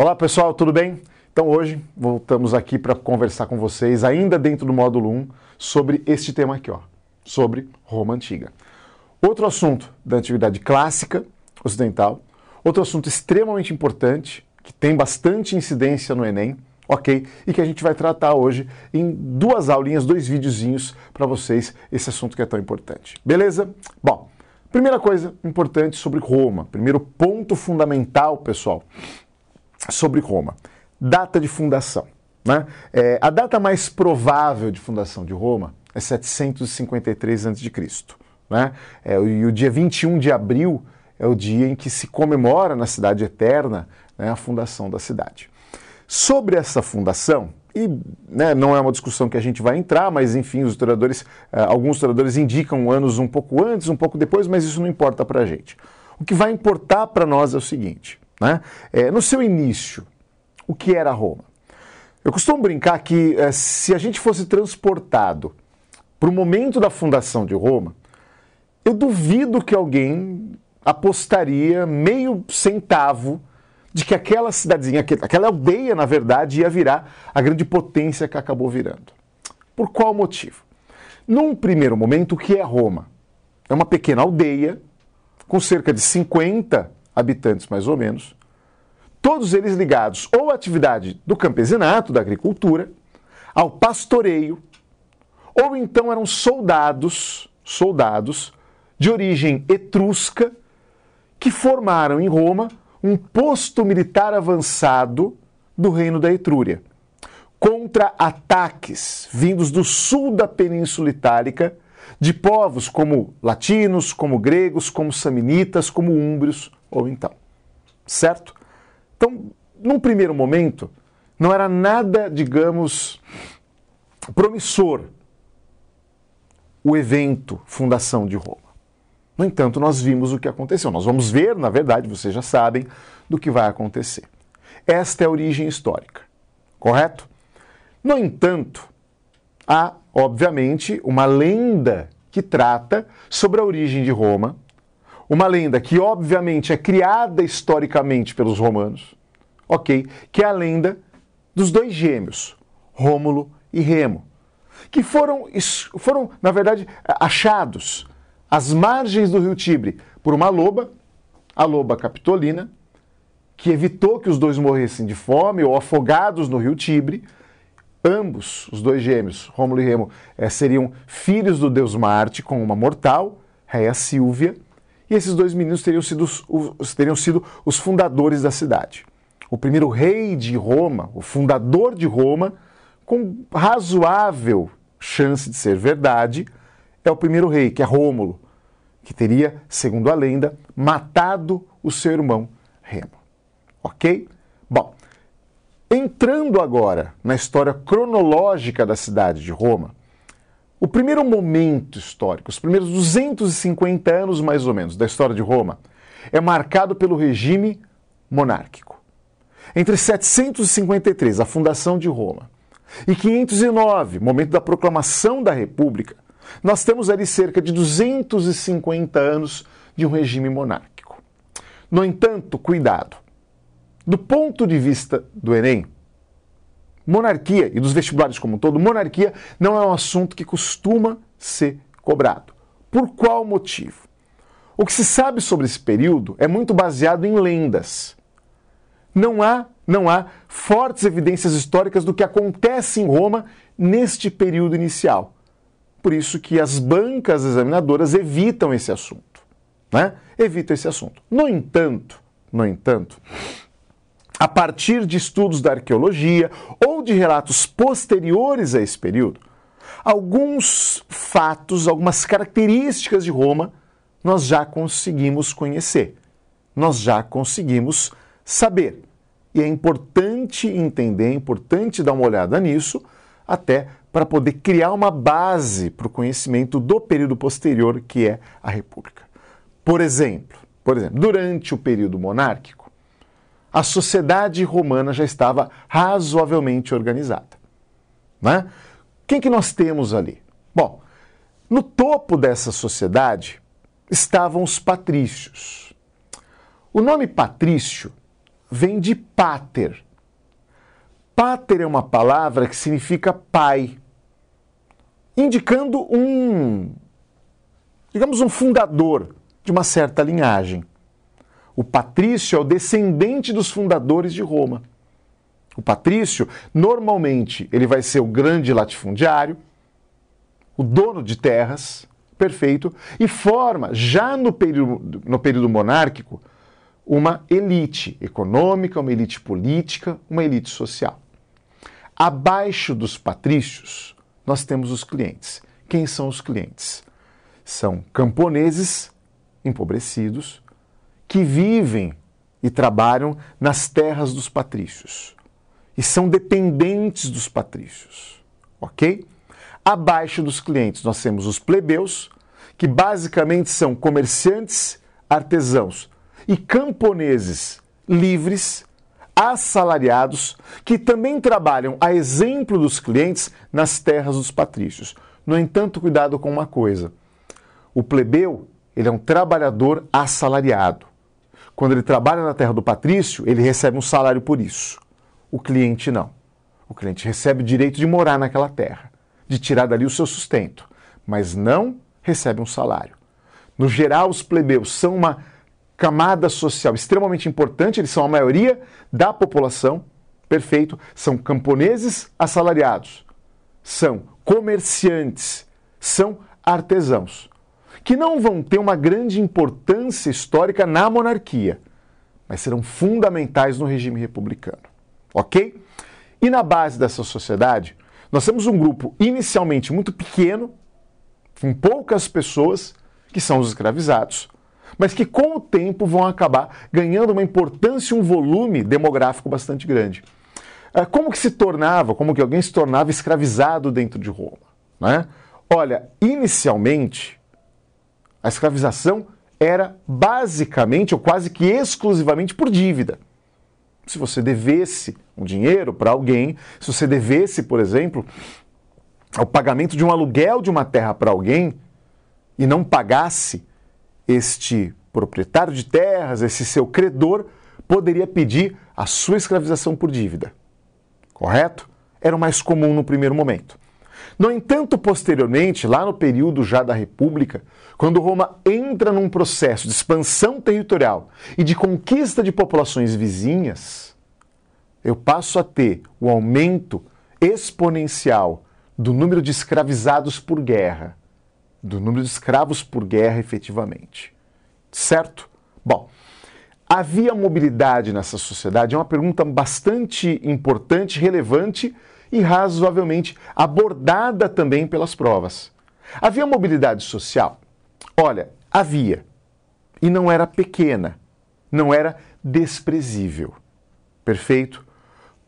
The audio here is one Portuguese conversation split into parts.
Olá pessoal, tudo bem? Então hoje voltamos aqui para conversar com vocês, ainda dentro do módulo 1, sobre este tema aqui, ó, sobre Roma Antiga. Outro assunto da antiguidade clássica ocidental, outro assunto extremamente importante, que tem bastante incidência no Enem, ok? E que a gente vai tratar hoje em duas aulinhas, dois videozinhos para vocês, esse assunto que é tão importante. Beleza? Bom, primeira coisa importante sobre Roma, primeiro ponto fundamental, pessoal, sobre Roma. Data de fundação. Né? É, a data mais provável de fundação de Roma é 753 a.C. Né? É, e o dia 21 de abril é o dia em que se comemora na Cidade Eterna né, a fundação da cidade. Sobre essa fundação, e né, não é uma discussão que a gente vai entrar, mas enfim, os historiadores, uh, alguns historiadores indicam anos um pouco antes, um pouco depois, mas isso não importa para a gente. O que vai importar para nós é o seguinte: né? É, no seu início, o que era Roma? Eu costumo brincar que é, se a gente fosse transportado para o momento da fundação de Roma, eu duvido que alguém apostaria meio centavo de que aquela cidadezinha, aquela aldeia, na verdade, ia virar a grande potência que acabou virando. Por qual motivo? Num primeiro momento, o que é Roma? É uma pequena aldeia com cerca de 50 habitantes mais ou menos, todos eles ligados ou à atividade do campesinato, da agricultura, ao pastoreio, ou então eram soldados, soldados de origem etrusca que formaram em Roma um posto militar avançado do reino da Etrúria, contra ataques vindos do sul da Península Itálica de povos como latinos, como gregos, como samnitas, como úmbrios ou então. Certo? Então, num primeiro momento, não era nada, digamos, promissor o evento Fundação de Roma. No entanto, nós vimos o que aconteceu. Nós vamos ver, na verdade, vocês já sabem do que vai acontecer. Esta é a origem histórica, correto? No entanto, há, obviamente, uma lenda que trata sobre a origem de Roma uma lenda que, obviamente, é criada historicamente pelos romanos, ok? Que é a lenda dos dois gêmeos, Rômulo e Remo, que foram, foram, na verdade, achados às margens do rio Tibre por uma loba, a loba capitolina, que evitou que os dois morressem de fome ou afogados no rio Tibre. Ambos, os dois gêmeos, Rômulo e Remo, eh, seriam filhos do deus Marte com uma mortal, Réia Silvia, e esses dois meninos teriam sido, os, teriam sido os fundadores da cidade. O primeiro rei de Roma, o fundador de Roma, com razoável chance de ser verdade, é o primeiro rei, que é Rômulo, que teria, segundo a lenda, matado o seu irmão Remo. Ok? Bom, entrando agora na história cronológica da cidade de Roma, o primeiro momento histórico, os primeiros 250 anos mais ou menos da história de Roma, é marcado pelo regime monárquico. Entre 753, a fundação de Roma, e 509, momento da proclamação da República, nós temos ali cerca de 250 anos de um regime monárquico. No entanto, cuidado. Do ponto de vista do Enem, monarquia e dos vestibulares como um todo, monarquia não é um assunto que costuma ser cobrado. Por qual motivo? O que se sabe sobre esse período é muito baseado em lendas. Não há, não há fortes evidências históricas do que acontece em Roma neste período inicial. Por isso que as bancas examinadoras evitam esse assunto, né? Evitam esse assunto. No entanto, no entanto, a partir de estudos da arqueologia ou de relatos posteriores a esse período, alguns fatos, algumas características de Roma nós já conseguimos conhecer, nós já conseguimos saber. E é importante entender, é importante dar uma olhada nisso, até para poder criar uma base para o conhecimento do período posterior, que é a República. Por exemplo, por exemplo, durante o período monárquico, a sociedade romana já estava razoavelmente organizada. Né? Quem que nós temos ali? Bom, no topo dessa sociedade estavam os patrícios. O nome patrício vem de pater. Pater é uma palavra que significa pai, indicando um, digamos, um fundador de uma certa linhagem. O patrício é o descendente dos fundadores de Roma. O patrício, normalmente, ele vai ser o grande latifundiário, o dono de terras, perfeito, e forma, já no período, no período monárquico, uma elite econômica, uma elite política, uma elite social. Abaixo dos patrícios, nós temos os clientes. Quem são os clientes? São camponeses empobrecidos que vivem e trabalham nas terras dos patrícios e são dependentes dos patrícios, ok? Abaixo dos clientes nós temos os plebeus, que basicamente são comerciantes, artesãos e camponeses livres, assalariados, que também trabalham, a exemplo dos clientes, nas terras dos patrícios. No entanto, cuidado com uma coisa: o plebeu ele é um trabalhador assalariado. Quando ele trabalha na terra do patrício, ele recebe um salário por isso. O cliente não. O cliente recebe o direito de morar naquela terra, de tirar dali o seu sustento, mas não recebe um salário. No geral, os plebeus são uma camada social extremamente importante, eles são a maioria da população, perfeito, são camponeses assalariados, são comerciantes, são artesãos que não vão ter uma grande importância histórica na monarquia, mas serão fundamentais no regime republicano. Ok? E na base dessa sociedade, nós temos um grupo inicialmente muito pequeno, com poucas pessoas, que são os escravizados, mas que com o tempo vão acabar ganhando uma importância e um volume demográfico bastante grande. Ah, como que se tornava, como que alguém se tornava escravizado dentro de Roma? Né? Olha, inicialmente, a escravização era basicamente ou quase que exclusivamente por dívida. Se você devesse um dinheiro para alguém, se você devesse, por exemplo, o pagamento de um aluguel de uma terra para alguém e não pagasse, este proprietário de terras, esse seu credor, poderia pedir a sua escravização por dívida. Correto? Era o mais comum no primeiro momento. No entanto, posteriormente, lá no período já da República, quando Roma entra num processo de expansão territorial e de conquista de populações vizinhas, eu passo a ter o aumento exponencial do número de escravizados por guerra, do número de escravos por guerra efetivamente. Certo? Bom, havia mobilidade nessa sociedade? É uma pergunta bastante importante, relevante e razoavelmente abordada também pelas provas. Havia mobilidade social? Olha, havia. E não era pequena, não era desprezível. Perfeito?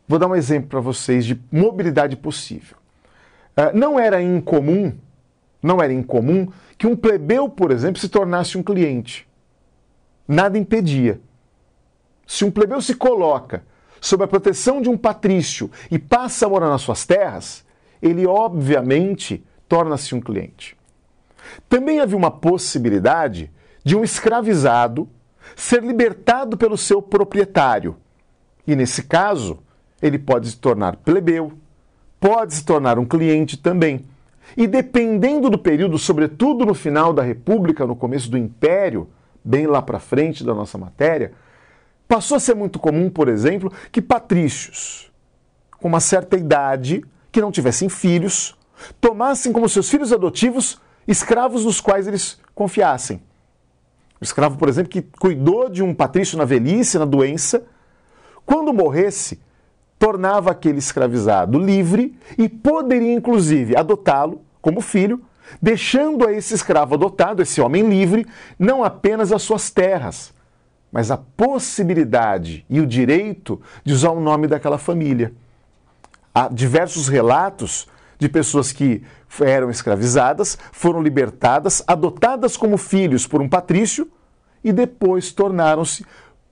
Vou dar um exemplo para vocês de mobilidade possível. Uh, não era incomum, não era incomum que um plebeu, por exemplo, se tornasse um cliente. Nada impedia. Se um plebeu se coloca sob a proteção de um patrício e passa a morar nas suas terras, ele obviamente torna-se um cliente. Também havia uma possibilidade de um escravizado ser libertado pelo seu proprietário. E nesse caso, ele pode se tornar plebeu, pode se tornar um cliente também. E dependendo do período, sobretudo no final da República, no começo do Império, bem lá para frente da nossa matéria, Passou a ser muito comum, por exemplo, que patrícios com uma certa idade, que não tivessem filhos, tomassem como seus filhos adotivos escravos nos quais eles confiassem. O escravo, por exemplo, que cuidou de um patrício na velhice, na doença, quando morresse, tornava aquele escravizado livre e poderia, inclusive, adotá-lo como filho, deixando a esse escravo adotado, esse homem livre, não apenas as suas terras, mas a possibilidade e o direito de usar o nome daquela família. Há diversos relatos de pessoas que eram escravizadas, foram libertadas, adotadas como filhos por um patrício e depois tornaram-se,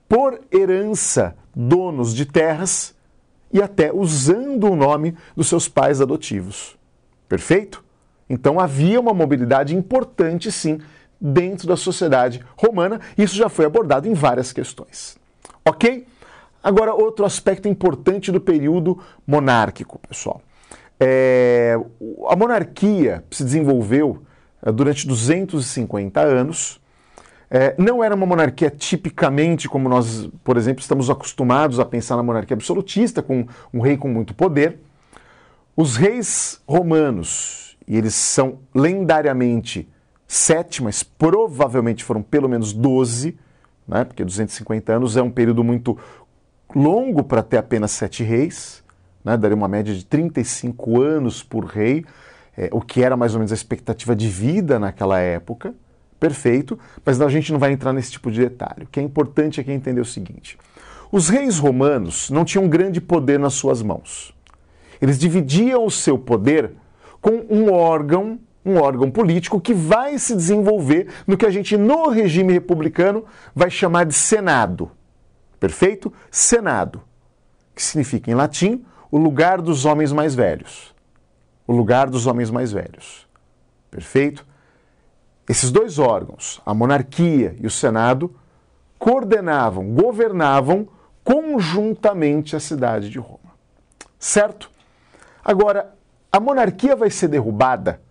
por herança, donos de terras e até usando o nome dos seus pais adotivos. Perfeito? Então havia uma mobilidade importante, sim, dentro da sociedade romana. Isso já foi abordado em várias questões. Ok? Agora, outro aspecto importante do período monárquico, pessoal. É, a monarquia se desenvolveu é, durante 250 anos. É, não era uma monarquia tipicamente como nós, por exemplo, estamos acostumados a pensar na monarquia absolutista, com um rei com muito poder. Os reis romanos, e eles são lendariamente sete, mas provavelmente foram pelo menos doze, né, porque 250 anos é um período muito longo para ter apenas sete reis, né, daria uma média de 35 anos por rei, é, o que era mais ou menos a expectativa de vida naquela época. Perfeito, mas a gente não vai entrar nesse tipo de detalhe. O que é importante é que entender o seguinte: os reis romanos não tinham grande poder nas suas mãos. Eles dividiam o seu poder com um órgão, um órgão político que vai se desenvolver no que a gente no regime republicano vai chamar de Senado. Perfeito? Senado, que significa em latim o lugar dos homens mais velhos. O lugar dos homens mais velhos. Perfeito? Esses dois órgãos, a monarquia e o Senado, coordenavam, governavam conjuntamente a cidade de Roma. Certo? Agora, a monarquia vai ser derrubada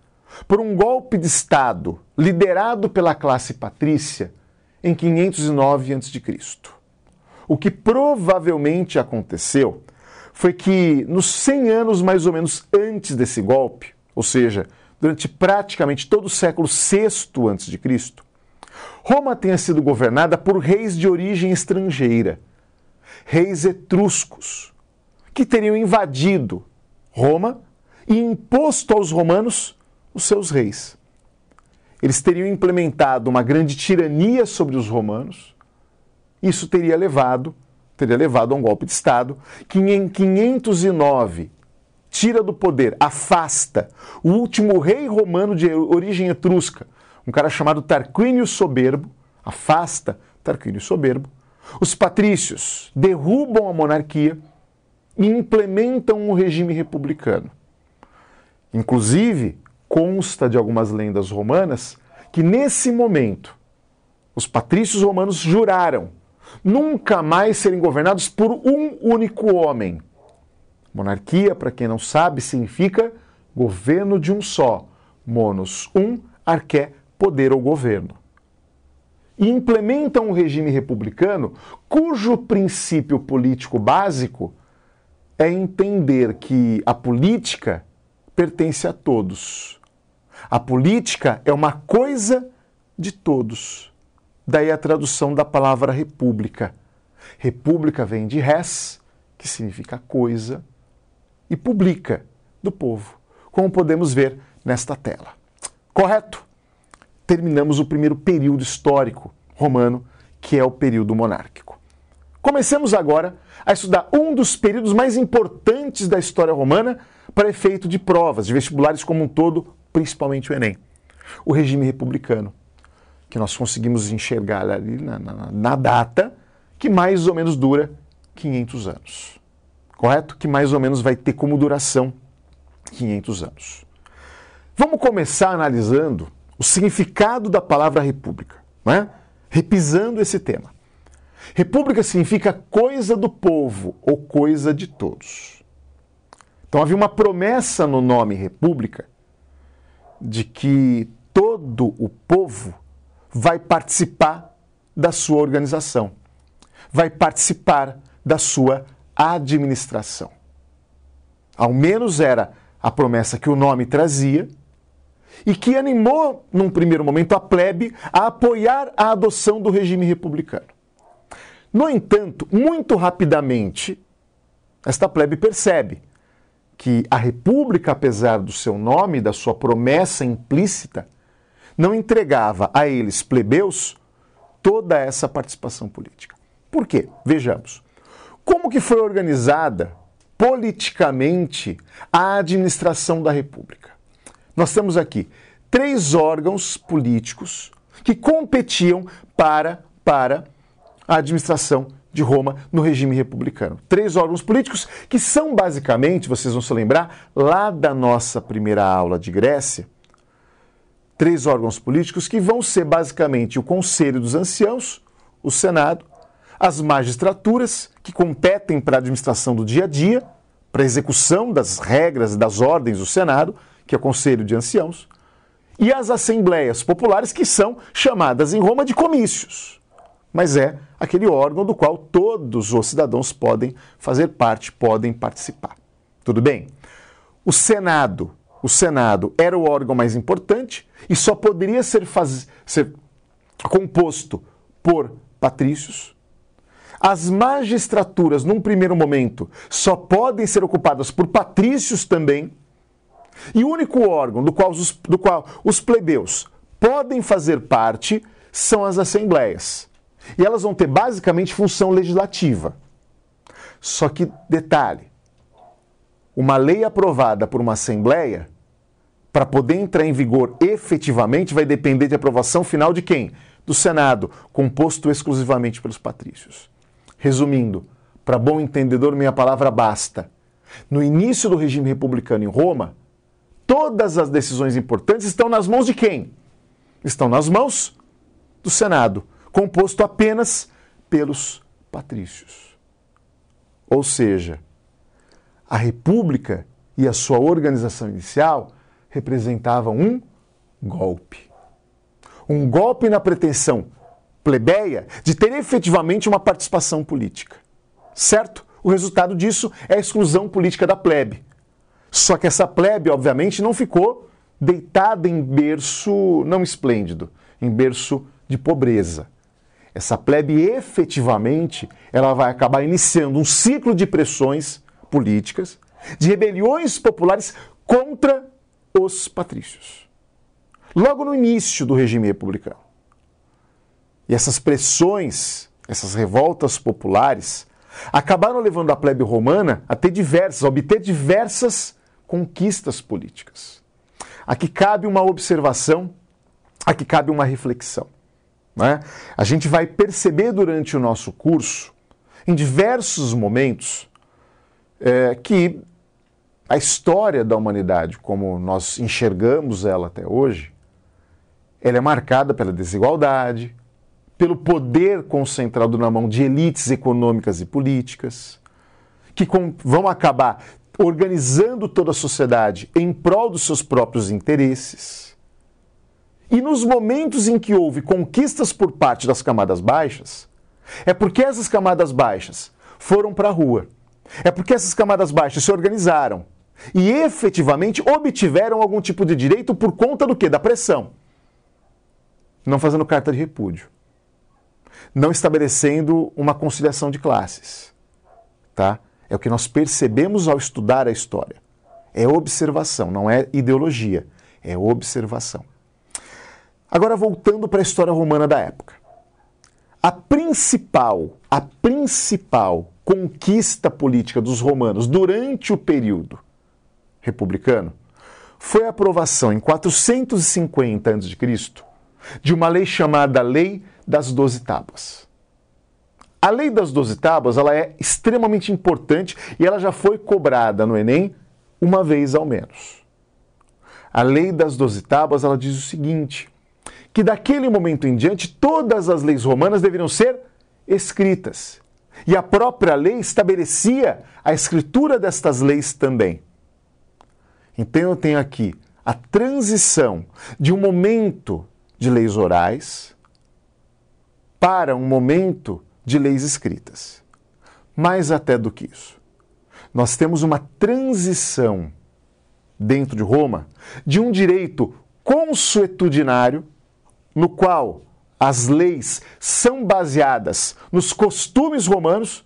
por um golpe de Estado liderado pela classe patrícia em 509 a.C. O que provavelmente aconteceu foi que nos 100 anos mais ou menos antes desse golpe, ou seja, durante praticamente todo o século VI a.C., Roma tenha sido governada por reis de origem estrangeira, reis etruscos, que teriam invadido Roma e imposto aos romanos os seus reis. Eles teriam implementado uma grande tirania sobre os romanos. Isso teria levado, teria levado a um golpe de Estado que em 509 tira do poder, afasta o último rei romano de origem etrusca, um cara chamado Tarquínio Soberbo, afasta Tarquínio Soberbo. Os patrícios derrubam a monarquia e implementam um regime republicano. Inclusive, consta de algumas lendas romanas que nesse momento os patrícios romanos juraram nunca mais serem governados por um único homem. Monarquia, para quem não sabe, significa governo de um só. Monos, um, arqué, poder ou governo. E implementam um regime republicano cujo princípio político básico é entender que a política pertence a todos. A política é uma coisa de todos. Daí a tradução da palavra república. República vem de res, que significa coisa, e publica, do povo, como podemos ver nesta tela. Correto? Terminamos o primeiro período histórico romano, que é o período monárquico. Comecemos agora a estudar um dos períodos mais importantes da história romana para efeito de provas, de vestibulares como um todo, principalmente o Enem. O regime republicano, que nós conseguimos enxergar ali na, na, na data, que mais ou menos dura 500 anos. Correto? Que mais ou menos vai ter como duração 500 anos. Vamos começar analisando o significado da palavra república, né? repisando esse tema. República significa coisa do povo ou coisa de todos. Então havia uma promessa no nome República de que todo o povo vai participar da sua organização, vai participar da sua administração. Ao menos era a promessa que o nome trazia e que animou, num primeiro momento, a plebe a apoiar a adoção do regime republicano. No entanto, muito rapidamente, esta plebe percebe que a República, apesar do seu nome, da sua promessa implícita, não entregava a eles, plebeus, toda essa participação política. Por quê? Vejamos. Como que foi organizada politicamente a administração da República? Nós temos aqui três órgãos políticos que competiam para, para a administração de Roma no regime republicano. Três órgãos políticos que são basicamente, vocês vão se lembrar, lá da nossa primeira aula de Grécia, três órgãos políticos que vão ser basicamente o Conselho dos Anciãos, o Senado, as magistraturas, que competem para a administração do dia a dia, para a execução das regras e das ordens do Senado, que é o Conselho de Anciãos, e as assembleias populares, que são chamadas em Roma de comícios. Mas é aquele órgão do qual todos os cidadãos podem fazer parte, podem participar. Tudo bem? O Senado, o Senado era o órgão mais importante e só poderia ser, faz... ser composto por patrícios. As magistraturas, num primeiro momento, só podem ser ocupadas por patrícios também. E o único órgão do qual os, do qual os plebeus podem fazer parte são as assembleias. E elas vão ter basicamente função legislativa. Só que, detalhe: uma lei aprovada por uma assembleia, para poder entrar em vigor efetivamente, vai depender de aprovação final de quem? Do Senado, composto exclusivamente pelos patrícios. Resumindo, para bom entendedor, minha palavra basta. No início do regime republicano em Roma, todas as decisões importantes estão nas mãos de quem? Estão nas mãos do Senado, composto apenas pelos patrícios. Ou seja, a República e a sua organização inicial representavam um golpe. Um golpe na pretensão plebeia de ter efetivamente uma participação política. Certo? O resultado disso é a exclusão política da plebe. Só que essa plebe, obviamente, não ficou deitada em berço não esplêndido, em berço de pobreza. Essa plebe efetivamente ela vai acabar iniciando um ciclo de pressões políticas, de rebeliões populares contra os patrícios. Logo no início do regime republicano. E essas pressões, essas revoltas populares, acabaram levando a plebe romana a ter diversas, a obter diversas conquistas políticas. Aqui cabe uma observação, aqui cabe uma reflexão. Né? A gente vai perceber durante o nosso curso, em diversos momentos, é, que a história da humanidade, como nós enxergamos ela até hoje, ela é marcada pela desigualdade, pelo poder concentrado na mão de elites econômicas e políticas, que com, vão acabar organizando toda a sociedade em prol dos seus próprios interesses. E nos momentos em que houve conquistas por parte das camadas baixas, é porque essas camadas baixas foram para a rua. É porque essas camadas baixas se organizaram e efetivamente obtiveram algum tipo de direito por conta do quê? Da pressão. Não fazendo carta de repúdio. Não estabelecendo uma conciliação de classes. Tá? É o que nós percebemos ao estudar a história. É observação, não é ideologia, é observação. Agora voltando para a história romana da época. A principal, a principal conquista política dos romanos durante o período republicano foi a aprovação em 450 a.C. de uma lei chamada Lei das Doze Tábuas. A lei das 12 tábuas ela é extremamente importante e ela já foi cobrada no Enem uma vez ao menos. A lei das 12 tábuas ela diz o seguinte: que daquele momento em diante todas as leis romanas deveriam ser escritas. E a própria lei estabelecia a escritura destas leis também. Então eu tenho aqui a transição de um momento de leis orais para um momento de leis escritas. Mais até do que isso, nós temos uma transição dentro de Roma de um direito consuetudinário, no qual as leis são baseadas nos costumes romanos.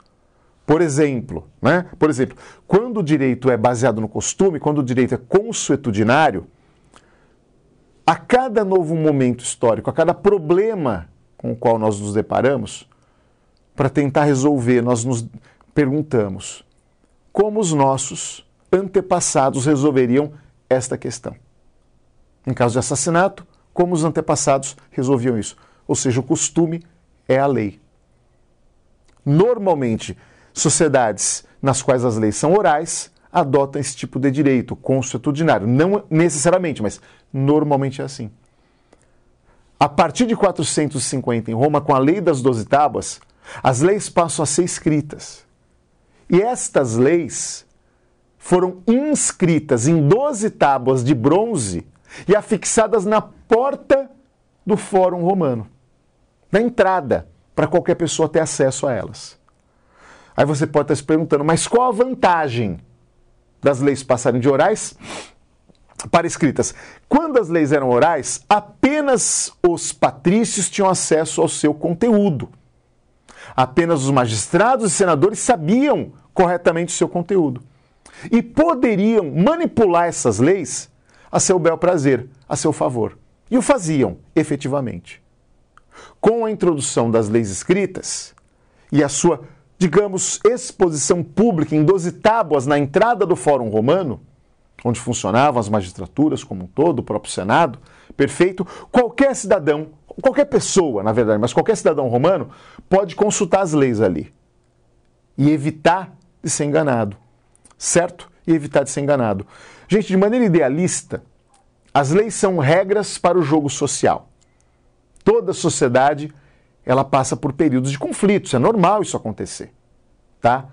Por exemplo, né? Por exemplo, quando o direito é baseado no costume, quando o direito é consuetudinário, a cada novo momento histórico, a cada problema com o qual nós nos deparamos, para tentar resolver, nós nos perguntamos como os nossos antepassados resolveriam esta questão. Em caso de assassinato, como os antepassados resolviam isso? Ou seja, o costume é a lei. Normalmente, sociedades nas quais as leis são orais adotam esse tipo de direito consuetudinário. Não necessariamente, mas normalmente é assim. A partir de 450 em Roma, com a lei das doze tábuas, As leis passam a ser escritas. E estas leis foram inscritas em 12 tábuas de bronze e afixadas na porta do Fórum Romano, na entrada, para qualquer pessoa ter acesso a elas. Aí você pode estar se perguntando, mas qual a vantagem das leis passarem de orais para escritas? Quando as leis eram orais, apenas os patrícios tinham acesso ao seu conteúdo. Apenas os magistrados e senadores sabiam corretamente o seu conteúdo. E poderiam manipular essas leis a seu bel prazer, a seu favor. E o faziam, efetivamente. Com a introdução das leis escritas e a sua, digamos, exposição pública em 12 tábuas na entrada do Fórum Romano, onde funcionavam as magistraturas como um todo, o próprio Senado, perfeito, qualquer cidadão, qualquer pessoa, na verdade, mas qualquer cidadão romano pode consultar as leis ali e evitar de ser enganado, certo? E evitar de ser enganado. Gente, de maneira idealista, as leis são regras para o jogo social. Toda sociedade ela passa por períodos de conflitos, é normal isso acontecer, tá?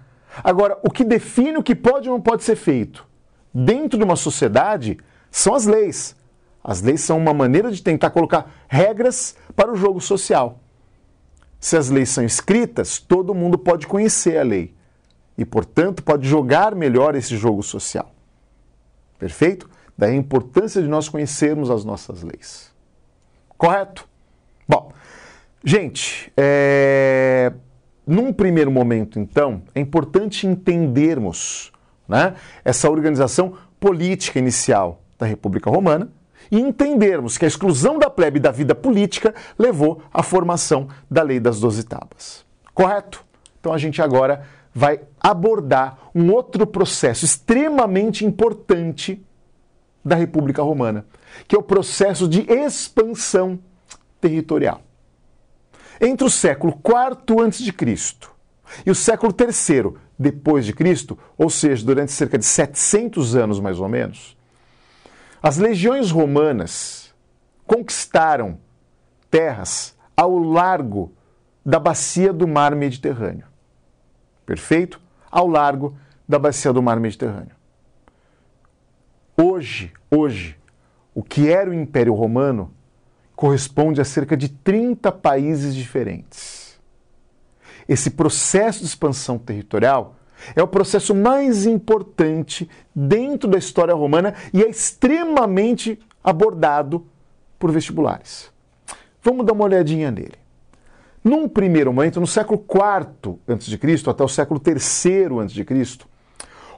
Agora, o que define o que pode ou não pode ser feito dentro de uma sociedade são as leis. As leis são uma maneira de tentar colocar regras para o jogo social. Se as leis são escritas, todo mundo pode conhecer a lei e, portanto, pode jogar melhor esse jogo social. Perfeito? Daí a importância de nós conhecermos as nossas leis. Correto? Bom, gente, é... num primeiro momento, então, é importante entendermos né, essa organização política inicial da República Romana e entendermos que a exclusão da plebe da vida política levou à formação da Lei das Doze Tábuas. Correto? Então a gente agora vai abordar um outro processo extremamente importante da República Romana, que é o processo de expansão territorial. Entre o século IV a.C. e o século III depois de Cristo, ou seja, durante cerca de 700 anos mais ou menos, as legiões romanas conquistaram terras ao largo da bacia do mar Mediterrâneo perfeito? Ao largo da bacia do mar Mediterrâneo. Hoje, hoje, o que era o Império Romano corresponde a cerca de 30 países diferentes. Esse processo de expansão territorial é o processo mais importante dentro da história romana e é extremamente abordado por vestibulares. Vamos dar uma olhadinha nele. Num primeiro momento, no século IV a.C. até o século III a.C.,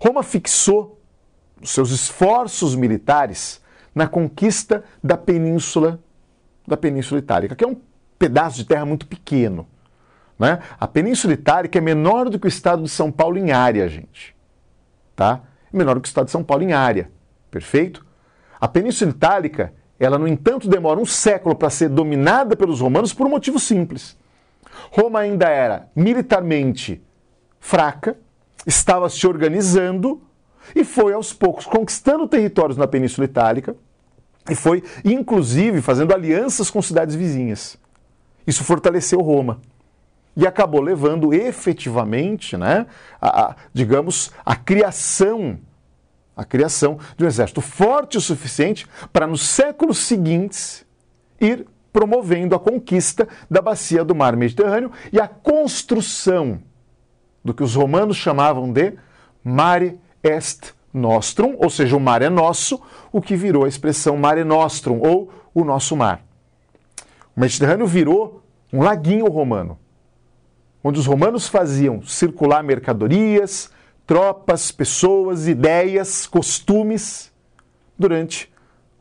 Roma fixou seus esforços militares na conquista da península da Península Itálica, que é um pedaço de terra muito pequeno. Né? A Península Itálica é menor do que o estado de São Paulo em área, gente. Tá? Menor do que o estado de São Paulo em área. Perfeito? A Península Itálica, ela, no entanto, demora um século para ser dominada pelos romanos por um motivo simples. Roma ainda era militarmente fraca, estava se organizando e foi aos poucos conquistando territórios na Península Itálica e foi, inclusive, fazendo alianças com cidades vizinhas. Isso fortaleceu Roma e acabou levando efetivamente, né, a, a, digamos, a criação, a criação de um exército forte o suficiente para nos séculos seguintes ir promovendo a conquista da bacia do mar Mediterrâneo e a construção do que os romanos chamavam de mare est nostrum, ou seja, o mar é nosso, o que virou a expressão mare nostrum, ou o nosso mar. O Mediterrâneo virou um laguinho romano, onde os romanos faziam circular mercadorias, tropas, pessoas, ideias, costumes durante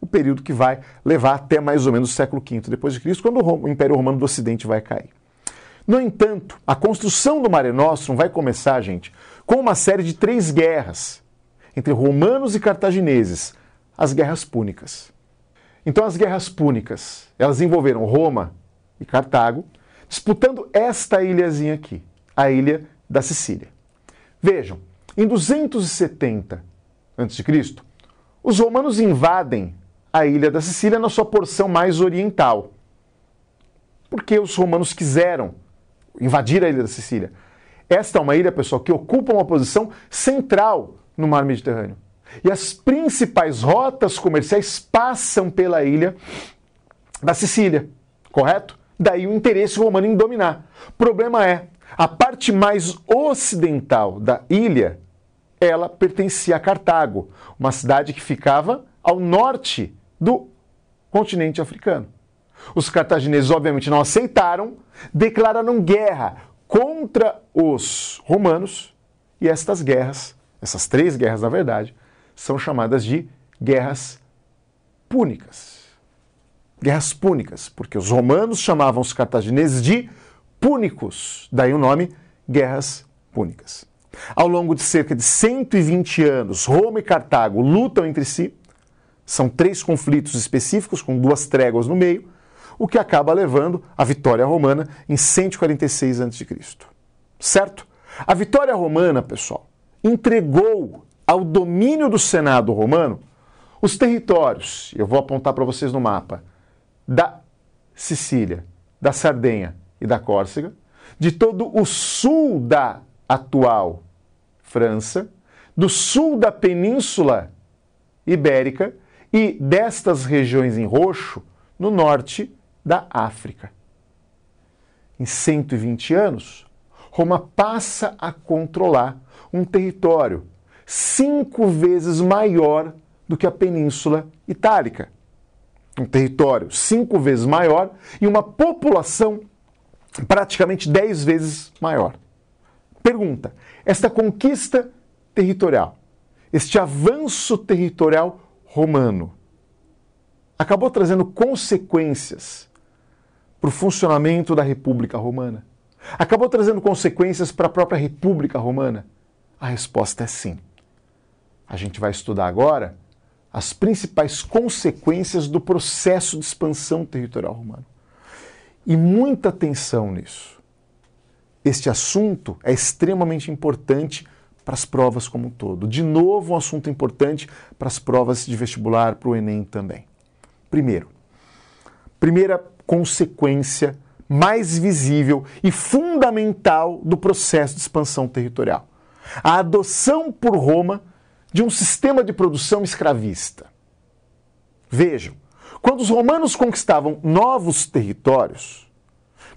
o período que vai levar até mais ou menos o século V depois de Cristo, quando o Império Romano do Ocidente vai cair. No entanto, a construção do Mare Nostrum vai começar, gente, com uma série de três guerras entre romanos e cartagineses, as guerras púnicas. Então, as guerras púnicas, elas envolveram Roma e Cartago, disputando esta ilhazinha aqui, a ilha da Sicília. Vejam, em 270 a.C., os romanos invadem a ilha da Sicília na sua porção mais oriental. Porque os romanos quiseram invadir a ilha da Sicília. Esta é uma ilha, pessoal, que ocupa uma posição central no mar Mediterrâneo. E as principais rotas comerciais passam pela ilha da Sicília, correto? Daí o interesse romano em dominar. O problema é, a parte mais ocidental da ilha, ela pertencia a Cartago, uma cidade que ficava ao norte do continente africano. Os cartagineses, obviamente, não aceitaram, declararam guerra contra os romanos, e estas guerras, essas três guerras, na verdade, são chamadas de guerras púnicas. Guerras púnicas, porque os romanos chamavam os cartagineses de púnicos, daí o nome guerras púnicas. Ao longo de cerca de 120 anos, Roma e Cartago lutam entre si. São três conflitos específicos, com duas tréguas no meio, o que acaba levando à vitória romana em 146 a.C. Certo? A vitória romana, pessoal, entregou ao domínio do Senado romano os territórios, eu vou apontar para vocês no mapa, da Sicília, da Sardenha e da Córcega, de todo o sul da atual França, do sul da Península Ibérica e destas regiões em roxo no norte da África. Em 120 anos, Roma passa a controlar um território cinco vezes maior do que a Península Itálica. Um território cinco vezes maior e uma população praticamente dez vezes maior. Pergunta: esta conquista territorial, este avanço territorial romano, acabou trazendo consequências para o funcionamento da República Romana? Acabou trazendo consequências para a própria República Romana? A resposta é sim. A gente vai estudar agora as principais consequências do processo de expansão territorial romano. E muita atenção nisso. Este assunto é extremamente importante para as provas como um todo. De novo, um assunto importante para as provas de vestibular, para o Enem também. Primeiro, primeira consequência mais visível e fundamental do processo de expansão territorial: a adoção por Roma de um sistema de produção escravista. Vejam, quando os romanos conquistavam novos territórios,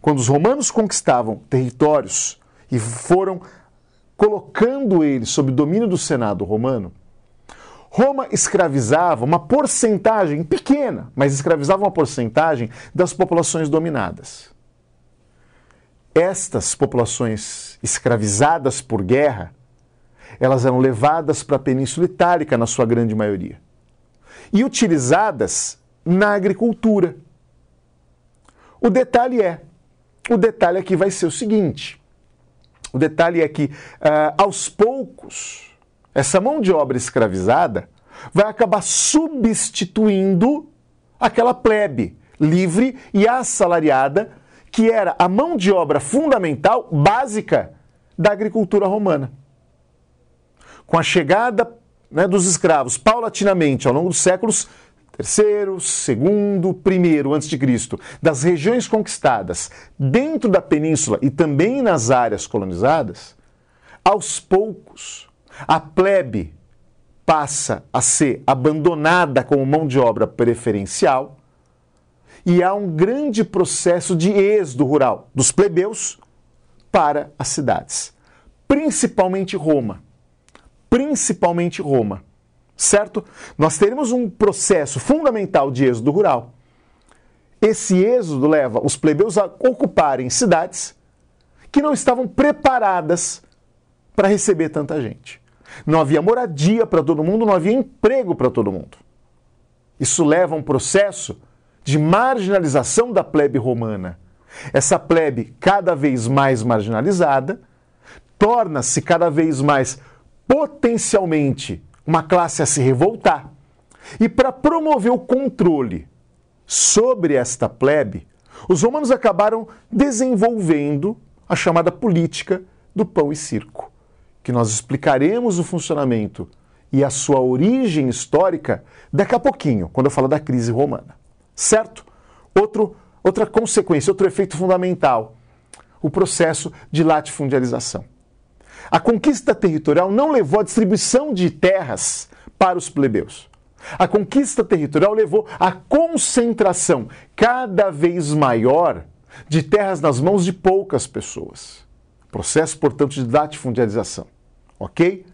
quando os romanos conquistavam territórios e foram colocando eles sob domínio do Senado romano, Roma escravizava uma porcentagem pequena, mas escravizava uma porcentagem das populações dominadas. Estas populações escravizadas por guerra, elas eram levadas para a Península Itálica na sua grande maioria e utilizadas na agricultura. O detalhe é, o detalhe aqui vai ser o seguinte: o detalhe é que, uh, aos poucos, essa mão de obra escravizada vai acabar substituindo aquela plebe livre e assalariada que era a mão de obra fundamental, básica da agricultura romana. Com a chegada né, dos escravos paulatinamente ao longo dos séculos terceiro, segundo, primeiro antes de Cristo, das regiões conquistadas dentro da península e também nas áreas colonizadas, aos poucos a plebe passa a ser abandonada como mão de obra preferencial e há um grande processo de êxodo rural dos plebeus para as cidades, principalmente Roma. Principalmente Roma. Certo? Nós teremos um processo fundamental de êxodo rural. Esse êxodo leva os plebeus a ocuparem cidades que não estavam preparadas para receber tanta gente. Não havia moradia para todo mundo, não havia emprego para todo mundo. Isso leva a um processo de marginalização da plebe romana. Essa plebe, cada vez mais marginalizada, torna-se cada vez mais potencialmente uma classe a se revoltar. E para promover o controle sobre esta plebe, os romanos acabaram desenvolvendo a chamada política do pão e circo que nós explicaremos o funcionamento e a sua origem histórica daqui a pouquinho, quando eu falar da crise romana. Certo? Outro, outra consequência, outro efeito fundamental. o processo de latifundialização. A conquista territorial não levou à distribuição de terras para os plebeus. A conquista territorial levou à concentração cada vez maior de terras nas mãos de poucas pessoas. Processo, portanto, de latifundialização. Ok?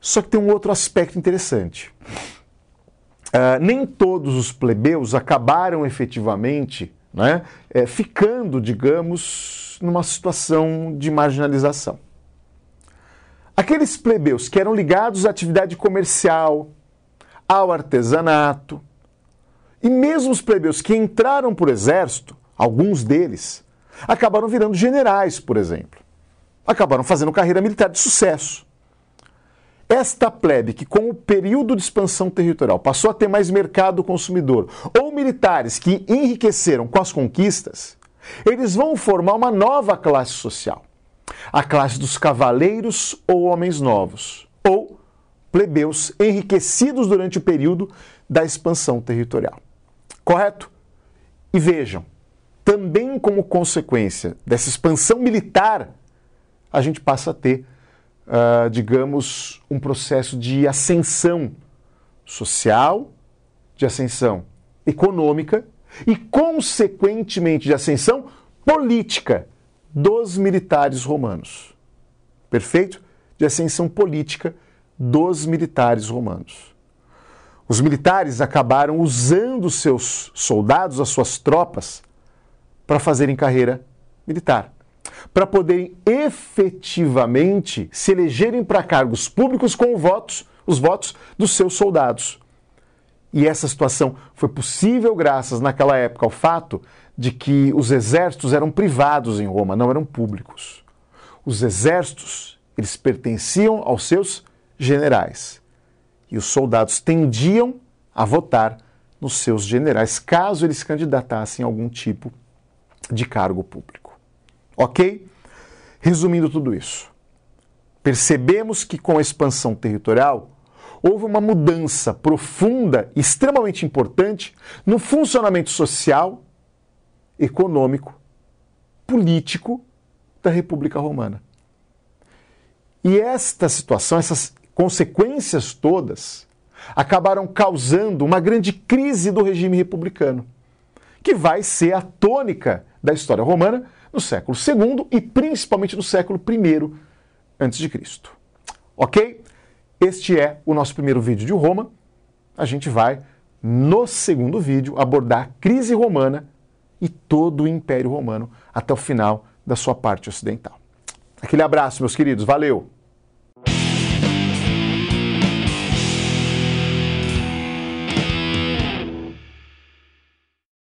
Só que tem um outro aspecto interessante. Uh, nem todos os plebeus acabaram efetivamente né, é, ficando, digamos, numa situação de marginalização. Aqueles plebeus que eram ligados à atividade comercial, ao artesanato, e mesmo os plebeus que entraram por exército, alguns deles, acabaram virando generais, por exemplo. Acabaram fazendo carreira militar de sucesso. Esta plebe que, com o período de expansão territorial, passou a ter mais mercado consumidor, ou militares que enriqueceram com as conquistas, eles vão formar uma nova classe social. A classe dos cavaleiros ou homens novos, ou plebeus enriquecidos durante o período da expansão territorial. Correto? E vejam, também como consequência dessa expansão militar, a gente passa a ter, uh, digamos, um processo de ascensão social, de ascensão econômica e, consequentemente, de ascensão política dos militares romanos. Perfeito? De ascensão política dos militares romanos. Os militares acabaram usando seus soldados, as suas tropas, para fazerem carreira militar, para poderem efetivamente se elegerem para cargos públicos com votos, os votos dos seus soldados. E essa situação foi possível graças, naquela época, ao fato de que os exércitos eram privados em Roma, não eram públicos. Os exércitos, eles pertenciam aos seus generais. E os soldados tendiam a votar nos seus generais, caso eles candidatassem a algum tipo de cargo público. Ok? Resumindo tudo isso, percebemos que com a expansão territorial houve uma mudança profunda extremamente importante no funcionamento social, econômico, político da República Romana. E esta situação, essas consequências todas, acabaram causando uma grande crise do regime republicano, que vai ser a tônica da história romana no século II e principalmente no século I a.C. Ok? Este é o nosso primeiro vídeo de Roma. A gente vai, no segundo vídeo, abordar a crise romana e todo o Império Romano até o final da sua parte ocidental. Aquele abraço, meus queridos. Valeu!